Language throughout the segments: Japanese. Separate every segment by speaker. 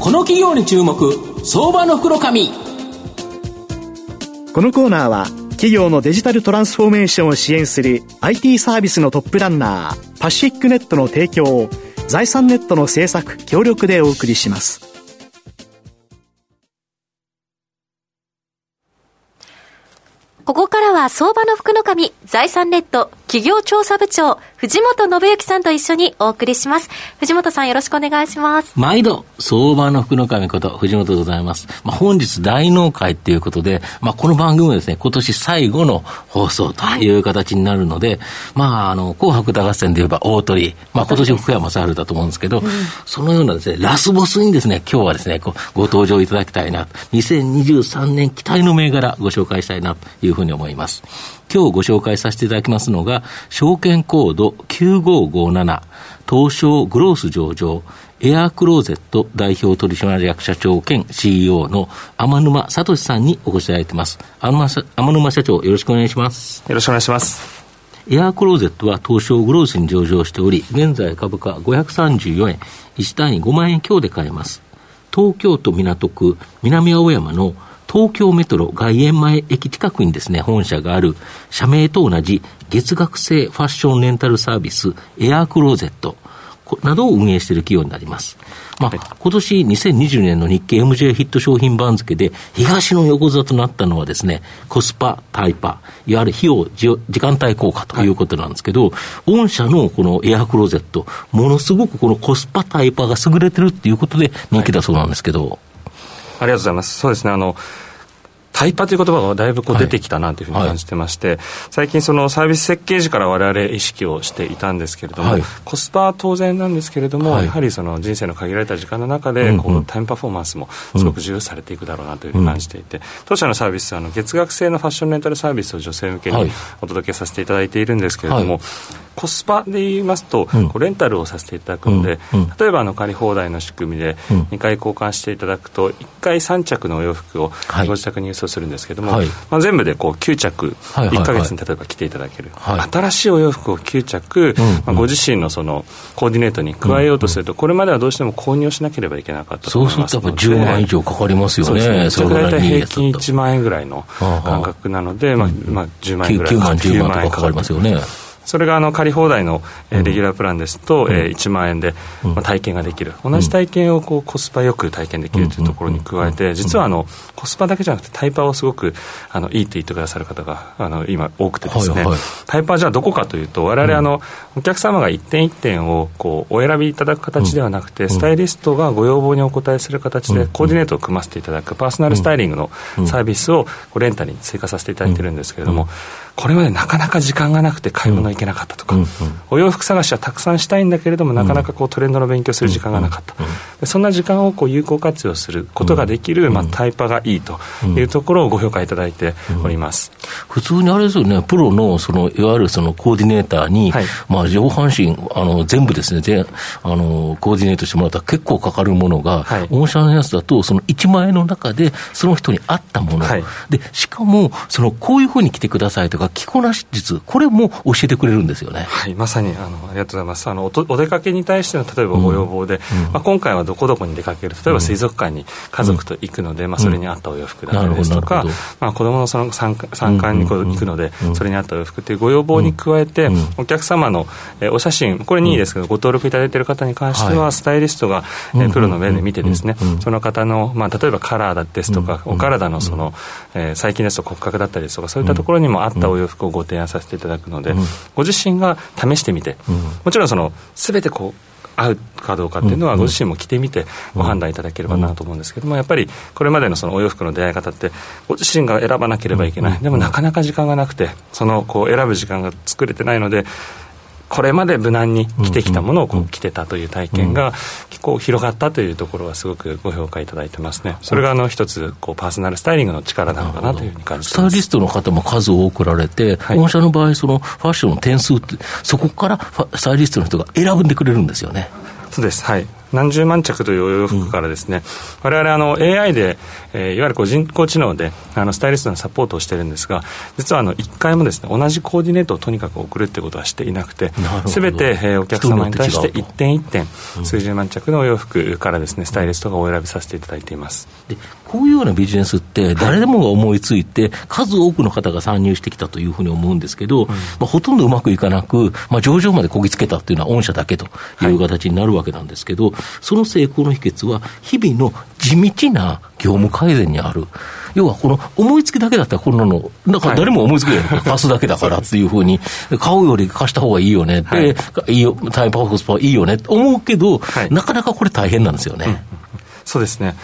Speaker 1: この企業に注目相場の袋紙。
Speaker 2: このコーナーは企業のデジタルトランスフォーメーションを支援する IT サービスのトップランナーパシフィックネットの提供を財産ネットの制作協力でお送りします。
Speaker 3: ここからは相場の福の神財産ネット企業調査部長藤本信之さんと一緒にお送りします。藤本さんよろしくお願いします。
Speaker 4: 毎度、相場の福の神こと藤本でございます。まあ、本日大納会ということで、まあ、この番組はですね、今年最後の放送という形になるので、はい、まあ、あの、紅白歌合戦で言えば大鳥、まあ、今年福山雅治だと思うんですけど、うん、そのようなですね、ラスボスにですね、今日はですね、ごご登場いただきたいな、2023年期待の銘柄ご紹介したいなというふうに思います。今日ご紹介させていただきますのが、証券コード9557、東証グロース上場、エアークローゼット代表取締役社長兼 CEO の天沼聡さんにお越しいただいています。天沼社長、よろしくお願いします。
Speaker 5: よろしくお願いします。
Speaker 4: エアークローゼットは東証グロースに上場しており、現在株価534円、1単位5万円強で買えます。東京都港区南青山の東京メトロ外苑前駅近くにですね、本社がある社名と同じ月額制ファッションレンタルサービスエアークローゼット。などを運営している企業になります。まあ、はい、今年2020年の日経 MJ ヒット商品番付で東の横座となったのはですね、コスパ、タイパ、いわゆる費用、時間帯効果ということなんですけど、はい、御社のこのエアークローゼット、ものすごくこのコスパ、タイパが優れてるっていうことで人気だそうなんですけど、はい
Speaker 5: ありがとうございます。そうですね。あの、タイパという言葉がだいぶこう出てきたなというふうに感じてまして、はいはい、最近そのサービス設計時から我々意識をしていたんですけれども、はい、コスパは当然なんですけれども、やはりその人生の限られた時間の中でこうタイムパフォーマンスもすごく重要されていくだろうなというふうに感じていて、当社のサービスはあの月額制のファッションレンタルサービスを女性向けにお届けさせていただいているんですけれども、コスパで言いますと、こうレンタルをさせていただくので、例えばあの借り放題の仕組みで2回交換していただくと1回3着のお洋服をご自宅に輸送するんですけども、はい、まあ、全部でこう9着1か月に例えば着ていただける、はい、新しいお洋服を9着、まあ、ご自身のそのコーディネートに加えようとすると、これまではどうしても購入しなければいけなかったと思います
Speaker 4: そうするとやっぱ10万以上かかりますよね。
Speaker 5: それ大体平均1万円ぐらいの感覚なので、まあまあ、10万円ぐらい。
Speaker 4: 9万10万とかかかりますよね
Speaker 5: それがあの借り放題の、えレギュラープランですと、うん、えー、1万円で、まあ、体験ができる、同じ体験をこうコスパよく体験できるというところに加えて、実はあのコスパだけじゃなくて、タイパーをすごくあのいいと言ってくださる方があの今、多くてですね、はいはい、タイパーじゃあどこかというと、われあの、お客様が一点一点をこうお選びいただく形ではなくて、スタイリストがご要望にお応えする形で、コーディネートを組ませていただく、パーソナルスタイリングのサービスをレンタルに追加させていただいてるんですけれども、これまでなかなか時間がなくて買い物行けなかったとか、お洋服探しはたくさんしたいんだけれども、なかなかこうトレンドの勉強する時間がなかった、そんな時間をこう有効活用することができる、まあ、タイパがいいというところをご評価いただいております、
Speaker 4: 普通にあれですよね、プロのそのいわゆるそのコーディネーターに、はい、まあ、上半身あの全部ですね。全あの、コーディネートしてもらったら結構かかるものが、はい、御社のやつだと、その1万円の中で、その人に合ったもの、はい、でしかもその、こういうふうに着てくださいとか、着こなし術、これも教えてくれるんですよね。
Speaker 5: はい、まさにあのありがとうございます。あのおお出かけに対しての例えばご要望で、うん、まあ、今回はどこどこに出かける、例えば水族館に家族と行くので、うん、まあ、それに合ったお洋服だったりですとか、まあ、子どものその参参観に行くので、それに合ったお洋服というご要望に加えて、お客様の、えお写真、これにいいですけど、ご登録いただいている方に関しては、スタイリストが、えプロの目で見てですね、その方の、まあ、例えばカラーですとか、お体のその、え最近ですと骨格だったりですとか、そういったところにも合ったお洋服をご提案させていただくので、ご自身が試してみて、もちろんその、すべてこう、合うかどうかっていうのはご自身も着てみてご判断いただければなと思うんですけどもやっぱりこれまでのそのお洋服の出会い方ってご自身が選ばなければいけない。でもなかなか時間がなくてそのこう選ぶ時間が作れてないのでこれまで無難に着てきたものをこう着てたという体験が結構広がったというところはすごくご評価いただいてますね。それがあの一つこうパーソナルスタイリングの力なのかなというふうに感じて
Speaker 4: スタイリストの方も数多くられて、はい、御社の場合そのファッションの点数ってそこからスタイリストの人が選んでくれるんですよね。
Speaker 5: そうです。はい何十万着というお洋服からですね、うん、我々あの AI で、えー、いわゆるこう人工知能であのスタイリストのサポートをしてるんですが実はあの1回もですね同じコーディネートをとにかく送るってことはしていなくてすべて、えー、お客様に対して一点一点数十万着のお洋服からですねスタイリストがお選びさせていただいています。
Speaker 4: でこういうようなビジネスって誰でもが思いついて、数多くの方が参入してきたというふうに思うんですけど、うん、まあ、ほとんどうまくいかなく、まあ、上場までこぎつけたっていうのは御社だけという形になるわけなんですけど、はい、その成功の秘訣は日々の地道な業務改善にある。要はこの思いつきだけだったらこんなの、なんか誰も思いつきない、貸すだけだからっていうふうに、買うより貸した方がいいよね、はい、いいよ、タイムパフォースパいいよねって思うけど、はい、なかなかこれ大変なんですよね。うん、
Speaker 5: そうですね。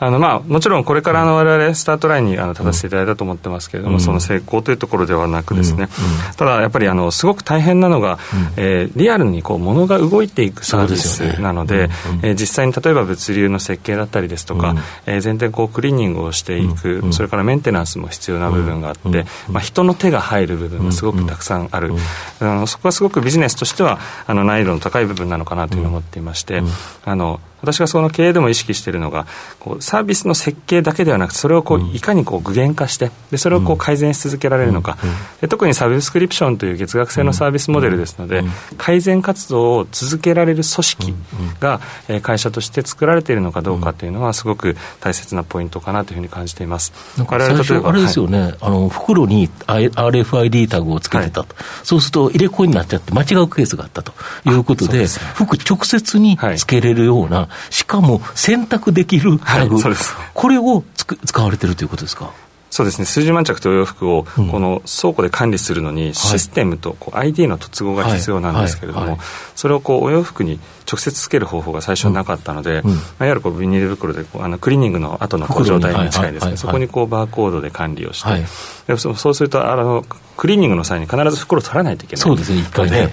Speaker 5: あのまあ、もちろんこれからわれわれスタートラインにあの立たせていただいたと思ってますけれども、うん、その成功というところではなくですね、うん、ただやっぱりあのすごく大変なのが、うん、えー、リアルにこう物が動いていくサービスなので、で、ねえー、実際に例えば物流の設計だったりですとか、うん、えー、全体こうクリーニングをしていく、それからメンテナンスも必要な部分があって、まあ、人の手が入る部分がすごくたくさんある、あのそこはすごくビジネスとしてはあの難易度の高い部分なのかなというふうに思っていまして、あの私がその経営でも意識しているのがこうサービスの設計だけではなくてそれをこう、いかにこう具現化してでそれをこう改善し続けられるのか、で特にサブスクリプションという月額制のサービスモデルですので、改善活動を続けられる組織が、え会社として作られているのかどうかというのはすごく大切なポイントかなというふうに感じています。
Speaker 4: あれですよね、はい、あの袋に RFID タグをつけてたと、はい、そうすると入れ子になっちゃって間違うケースがあったということで、でね、服直接につけれるような、しかも選択できるタグ、はい、これをつく使われてるということですか？
Speaker 5: そうですね。数十万着というお洋服をこの倉庫で管理するのにシステムとこう ID の突合が必要なんですけれどもそれをこうお洋服に直接つける方法が最初なかったので、いわゆるこうビニール袋であのクリーニングの後の状態に近いですね。そこにこうバーコードで管理をして、でそうするとあのクリーニングの際に必ず袋を取らないといけない
Speaker 4: そうですね一回ね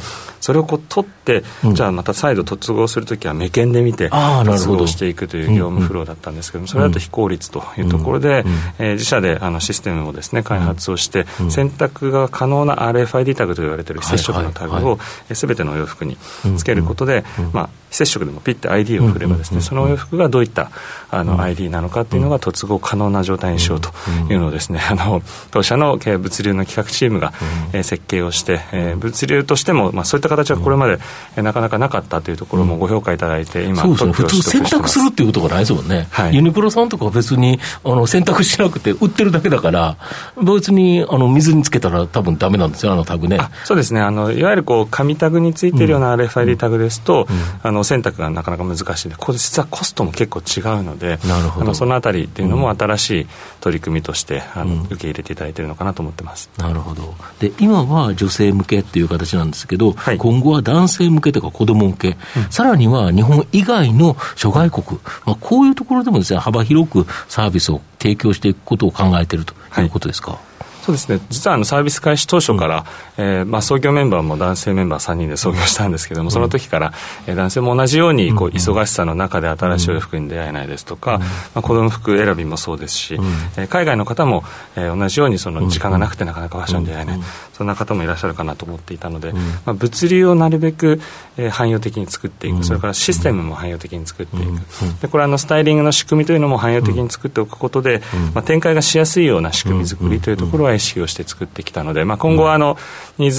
Speaker 5: それをこう取って、うん、じゃあまた再度突合するときは目検で見て突合していくという業務フローだったんですけども、それだと非効率というところで、えー、自社であのシステムをですね開発をして、選択が可能な RFID タグと言われている非接触のタグをすべてのお洋服につけることで、まあ、非接触でもピッて ID を振ればですね、そのお洋服がどういったあの ID なのかっていうのが突合可能な状態にしようというのをですね、あの当社の物流の企画チームが、えー、設計をして、えー、物流としても、まあ、そういった形はこれまで、えー、なかなかなかったというところもご評価いただいて、今、
Speaker 4: そうですね、普通選択するっていうことがないですもんね、はい、ユニクロさんとかは別にあの選択しなくて、売ってるだけだから、別にあの水につけたら多分ダメなんですよ、あのタグね。
Speaker 5: そうですね。あのいわゆるこう紙タグについているような RFID タグですと、あの選択がなかなか難しいんで、これ実はコストも結構違うので、なるほど。そのあたりっていうのも新しい取り組みとしてあの、受け入れていただいているのかなと思ってます。
Speaker 4: なるほど。で今は女性向けっていう形なんですけど、はい、今後は男性向けとか子供向け、うん、さらには日本以外の諸外国、まあ、こういうところでもですね幅広くサービスを提供していくことを考えているということですか？はい
Speaker 5: そうですね。実はあのサービス開始当初から、うん、えー、まあ、創業メンバーも男性メンバー3人で創業したんですけども、うん、その時から、えー、男性も同じようにこう忙しさの中で新しいお洋服に出会えないですとか、うん、まあ、子供服選びもそうですし、うん、えー、海外の方も、えー、同じようにその時間がなくてなかなかファッションに出会えない、そんな方もいらっしゃるかなと思っていたので、まあ、物流をなるべく、えー、汎用的に作っていく、それからシステムも汎用的に作っていく、でこれあのスタイリングの仕組みというのも汎用的に作っておくことで、まあ、展開がしやすいような仕組み作りというところは意識をして作ってきたので、まあ、今後はあのニー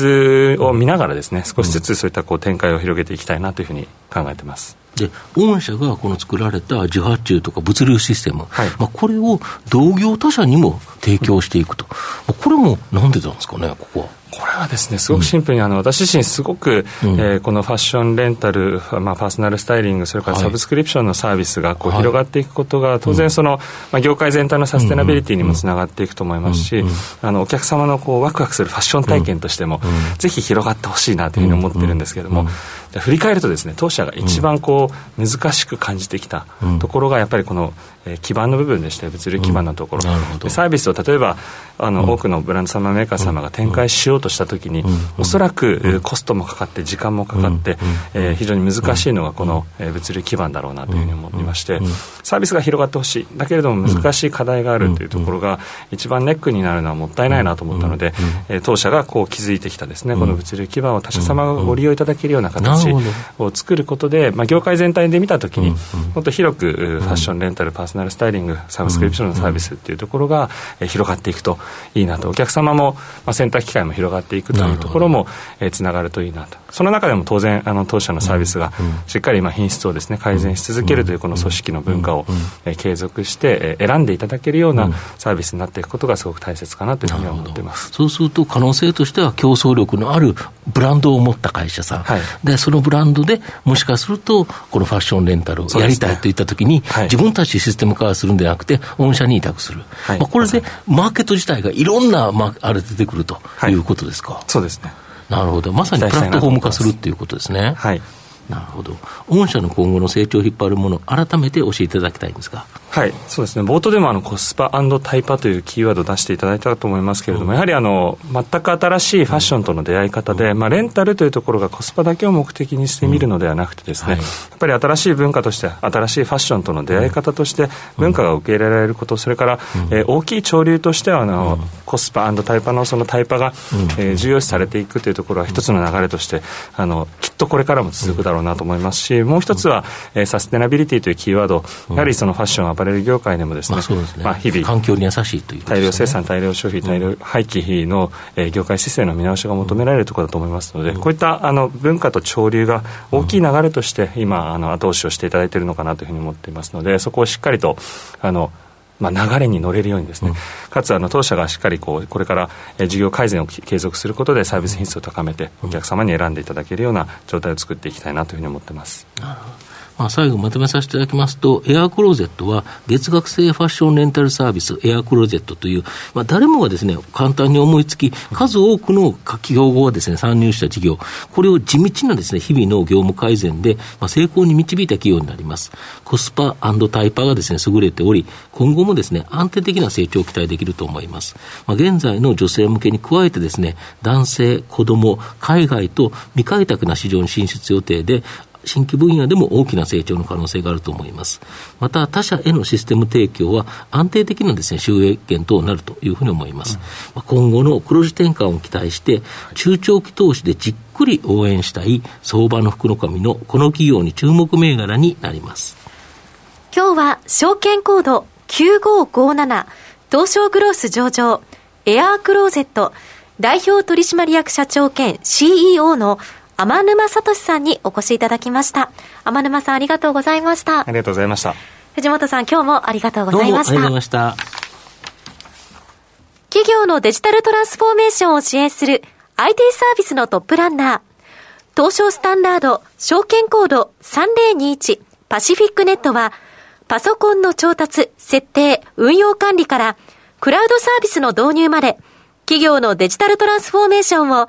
Speaker 5: ズを見ながらですね少しずつそういったこう展開を広げていきたいなというふうに考えてます。
Speaker 4: で御社がこの作られた受発注とか物流システム、はい、まあ、これを同業他社にも提供していくと、これもなんでなんですかね、ここは。
Speaker 5: これはですねすごくシンプルに、あの私自身すごく、うん、えー、このファッションレンタル、まあ、パーソナルスタイリングそれからサブスクリプションのサービスがこう広がっていくことが、当然その、まあ、業界全体のサステナビリティにもつながっていくと思いますし、あのお客様のこうワクワクするファッション体験としても、ぜひ広がってほしいなというふうに思ってるんですけれども、振り返るとですね当社が一番こう難しく感じてきたところがやっぱりこの基盤の部分でして物流基盤のところ、うん、サービスを例えばあの、うん、多くのブランド様メーカー様が展開しようとしたときに、うん、おそらくコストもかかって時間もかかって、えー、非常に難しいのがこの、えー、物流基盤だろうなというふうに思っていまして、サービスが広がってほしい。だけれども難しい課題があるというところが一番ネックになるのはもったいないなと思ったので、えー、当社がこう築いてきたですねこの物流基盤を他社様がご利用いただけるような形ちを作ることで、まあ、業界全体で見たときに、もっと広くファッション、レンタル、パーソナルスタイリング、サブスクリプションのサービスっていうところが広がっていくといいなと、お客様も、まあ、選択機会も広がっていくというところもつながるといいなと、その中でも当然、あの当社のサービスがしっかりまあ品質をです、ね、改善し続けるというこの組織の文化を継続して選んでいただけるようなサービスになっていくことがすごく大切かなというふうに思ってます。
Speaker 4: そうすると、可能性としては競争力のあるブランドを持った会社さん、はい、でそのブランドでもしかすると、このファッションレンタルをやりたいといったときに、ねはい、自分たちシステム化するんではなくて、御社に委託する、はい、まあ、これでマーケット自体がいろんな、まあ、あれ出てくるとい。うことですか。
Speaker 5: そうですね。
Speaker 4: なるほど、まさにプラットフォーム化するっていうことですね。
Speaker 5: はい。
Speaker 4: なるほど。御社の今後の成長を引っ張るもの、改めて教えていただきたいんですが。
Speaker 5: はい、そうですね。冒頭でもあのコスパタイパというキーワードを出していただいたと思いますけれども、うん、やはりあの全く新しいファッションとの出会い方で、うん、まあレンタルというところがコスパだけを目的にしてみるのではなくてですね、うん。はい、やっぱり新しい文化として新しいファッションとの出会い方として文化が受け入れられること、それから、えー、大きい潮流としてはあの、コスパタイパのそのタイパが、えー、重要視されていくというところは一つの流れとしてあのきっとこれからも続くだろうなと思いますし。もう一つは、えー、サステナビリティというキーワード、やはりそのファッション、アパレル業界でもですね、まあ、
Speaker 4: 日々、環境に優しいという、ね、
Speaker 5: 大量生産、大量消費、大量廃棄の、えー、業界姿勢の見直しが求められるところだと思いますので、こういったあの文化と潮流が大きい流れとして、今、あの後押しをしていただいているのかなというふうに思っていますので、そこをしっかりと、あのまあ、流れに乗れるようにですね、うん、かつあの当社がしっかりこうこれから、え事業改善を継続することでサービス品質を高めてお客様に選んでいただけるような状態を作っていきたいなというふうに思ってます。なるほど
Speaker 4: まあ、最後まとめさせていただきますと、エアクローゼットは月額制ファッションレンタルサービス、エアクローゼットという、まあ、誰もがですね、簡単に思いつき、数多くの企業がですね、参入した事業、これを地道なですね、日々の業務改善で、まあ、成功に導いた企業になります。コスパタイパがですね、優れており、今後もですね、安定的な成長を期待できると思います。まあ、現在の女性向けに加えてですね、男性、子供、海外と未開拓な市場に進出予定で、新規分野でも大きな成長の可能性があると思います。また、他社へのシステム提供は安定的なですね、収益源となるというふうに思います。うん、今後の黒字転換を期待して、中長期投資でじっくり応援したい相場の福の神のこの企業に注目銘柄になります。
Speaker 3: 今日は証券コード9557東証グロース上場エアークローゼット代表取締役社長兼 CEO の天沼聡さんにお越しいただきました。天沼さんありがとうございました。あ
Speaker 5: りがとうございました。
Speaker 3: 藤本さん今日もありがとうございました。ありがとうございました。企業のデジタルトランスフォーメーションを支援する IT サービスのトップランナー、東証スタンダード証券コード3021パシフィックネットは、パソコンの調達、設定、運用管理から、クラウドサービスの導入まで、企業のデジタルトランスフォーメーションを